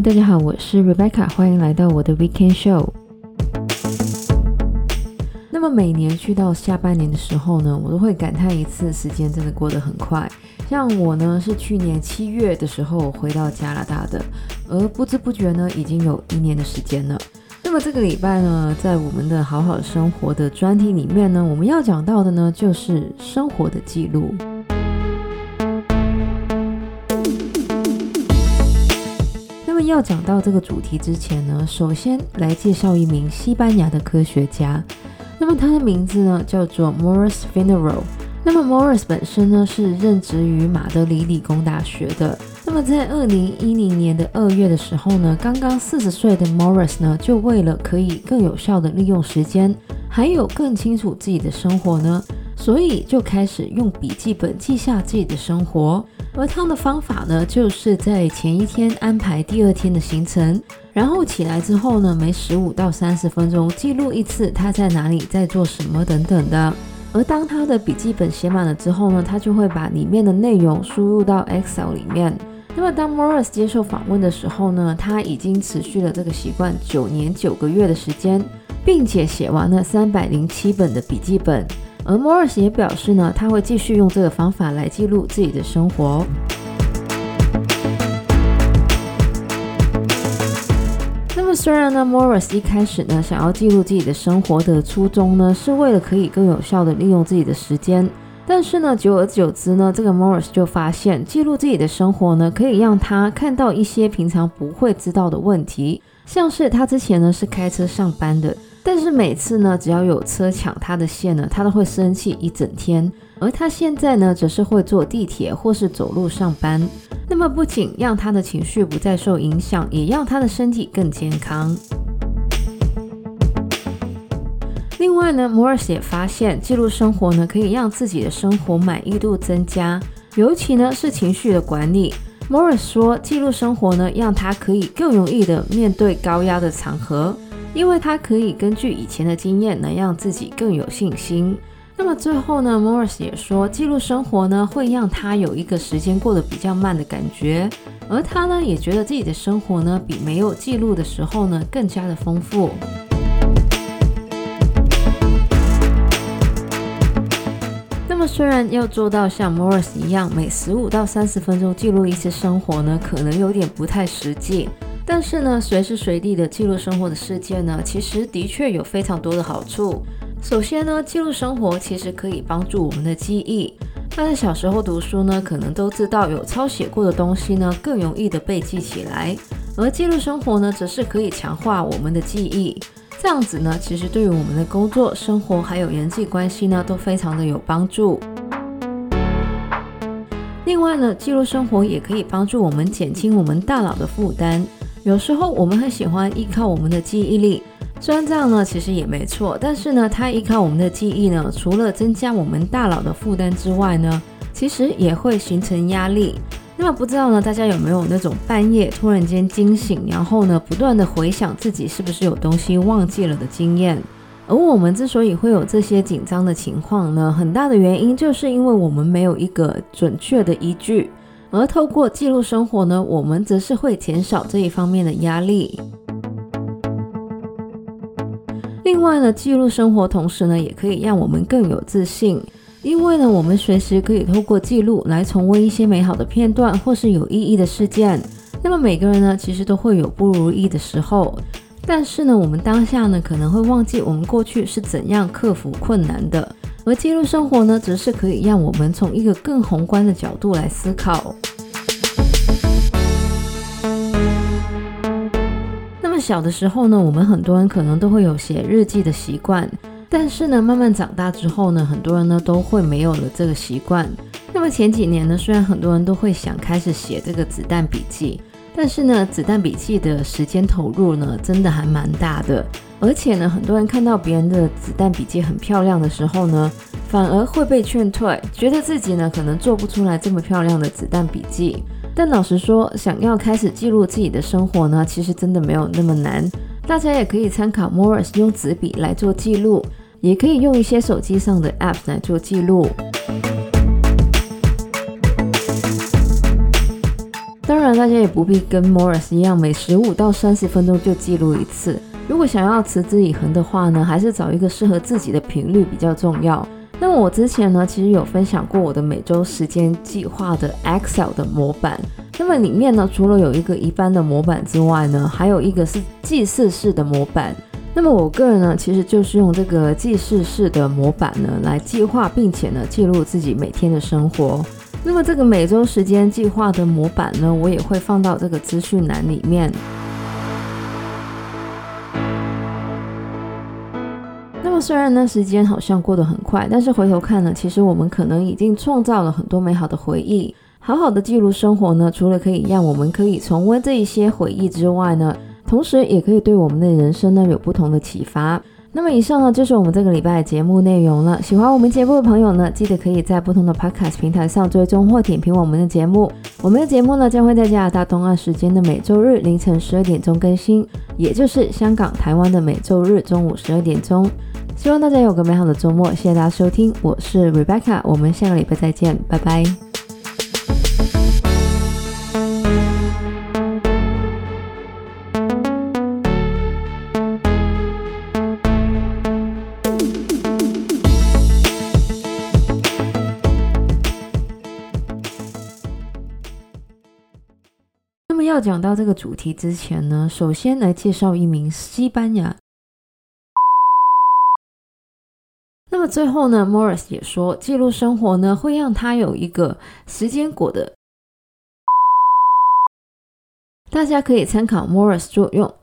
大家好，我是 Rebecca，欢迎来到我的 Weekend Show。那么每年去到下半年的时候呢，我都会感叹一次，时间真的过得很快。像我呢，是去年七月的时候回到加拿大的，而不知不觉呢，已经有一年的时间了。那么这个礼拜呢，在我们的好好生活的专题里面呢，我们要讲到的呢，就是生活的记录。要讲到这个主题之前呢，首先来介绍一名西班牙的科学家。那么他的名字呢叫做 Morris Finero。那么 Morris 本身呢是任职于马德里理工大学的。那么在二零一零年的二月的时候呢，刚刚四十岁的 Morris 呢，就为了可以更有效地利用时间，还有更清楚自己的生活呢，所以就开始用笔记本记下自己的生活。而他的方法呢，就是在前一天安排第二天的行程，然后起来之后呢，每十五到三十分钟记录一次他在哪里，在做什么等等的。而当他的笔记本写满了之后呢，他就会把里面的内容输入到 Excel 里面。那么当 Morris 接受访问的时候呢，他已经持续了这个习惯九年九个月的时间，并且写完了三百零七本的笔记本。而 Morris 也表示呢，他会继续用这个方法来记录自己的生活。那么，虽然呢，Morris 一开始呢，想要记录自己的生活的初衷呢，是为了可以更有效的利用自己的时间，但是呢，久而久之呢，这个 Morris 就发现，记录自己的生活呢，可以让他看到一些平常不会知道的问题，像是他之前呢是开车上班的。但是每次呢，只要有车抢他的线呢，他都会生气一整天。而他现在呢，则是会坐地铁或是走路上班。那么不仅让他的情绪不再受影响，也让他的身体更健康。另外呢，Maurice 也发现记录生活呢，可以让自己的生活满意度增加，尤其呢是情绪的管理。Maurice 说，记录生活呢，让他可以更容易的面对高压的场合。因为他可以根据以前的经验，能让自己更有信心。那么最后呢，Morris 也说，记录生活呢，会让他有一个时间过得比较慢的感觉，而他呢，也觉得自己的生活呢，比没有记录的时候呢，更加的丰富。那么虽然要做到像 Morris 一样，每十五到三十分钟记录一次生活呢，可能有点不太实际。但是呢，随时随地的记录生活的事件呢，其实的确有非常多的好处。首先呢，记录生活其实可以帮助我们的记忆。大家小时候读书呢，可能都知道有抄写过的东西呢，更容易的被记起来。而记录生活呢，则是可以强化我们的记忆。这样子呢，其实对于我们的工作、生活还有人际关系呢，都非常的有帮助。另外呢，记录生活也可以帮助我们减轻我们大脑的负担。有时候我们很喜欢依靠我们的记忆力，虽然这样呢，其实也没错。但是呢，它依靠我们的记忆呢，除了增加我们大脑的负担之外呢，其实也会形成压力。那么不知道呢，大家有没有那种半夜突然间惊醒，然后呢，不断的回想自己是不是有东西忘记了的经验？而我们之所以会有这些紧张的情况呢，很大的原因就是因为我们没有一个准确的依据。而透过记录生活呢，我们则是会减少这一方面的压力。另外呢，记录生活同时呢，也可以让我们更有自信，因为呢，我们随时可以透过记录来重温一些美好的片段或是有意义的事件。那么每个人呢，其实都会有不如意的时候，但是呢，我们当下呢，可能会忘记我们过去是怎样克服困难的。而记录生活呢，则是可以让我们从一个更宏观的角度来思考。那么小的时候呢，我们很多人可能都会有写日记的习惯，但是呢，慢慢长大之后呢，很多人呢都会没有了这个习惯。那么前几年呢，虽然很多人都会想开始写这个子弹笔记。但是呢，子弹笔记的时间投入呢，真的还蛮大的。而且呢，很多人看到别人的子弹笔记很漂亮的时候呢，反而会被劝退，觉得自己呢可能做不出来这么漂亮的子弹笔记。但老实说，想要开始记录自己的生活呢，其实真的没有那么难。大家也可以参考 Morris 用纸笔来做记录，也可以用一些手机上的 App 来做记录。也不必跟 Morris 一样，每十五到三十分钟就记录一次。如果想要持之以恒的话呢，还是找一个适合自己的频率比较重要。那么我之前呢，其实有分享过我的每周时间计划的 Excel 的模板。那么里面呢，除了有一个一般的模板之外呢，还有一个是记事式的模板。那么我个人呢，其实就是用这个记事式的模板呢，来计划并且呢记录自己每天的生活。那么这个每周时间计划的模板呢，我也会放到这个资讯栏里面。那么虽然呢，时间好像过得很快，但是回头看呢，其实我们可能已经创造了很多美好的回忆。好好的记录生活呢，除了可以让我们可以重温这一些回忆之外呢，同时也可以对我们的人生呢有不同的启发。那么以上呢就是我们这个礼拜的节目内容了。喜欢我们节目的朋友呢，记得可以在不同的 Podcast 平台上追踪或点评我们的节目。我们的节目呢将会在加拿大东岸时间的每周日凌晨十二点钟更新，也就是香港、台湾的每周日中午十二点钟。希望大家有个美好的周末，谢谢大家收听，我是 Rebecca，我们下个礼拜再见，拜拜。么要讲到这个主题之前呢，首先来介绍一名西班牙。那么最后呢，Morris 也说，记录生活呢会让他有一个时间果的，大家可以参考 Morris 作用。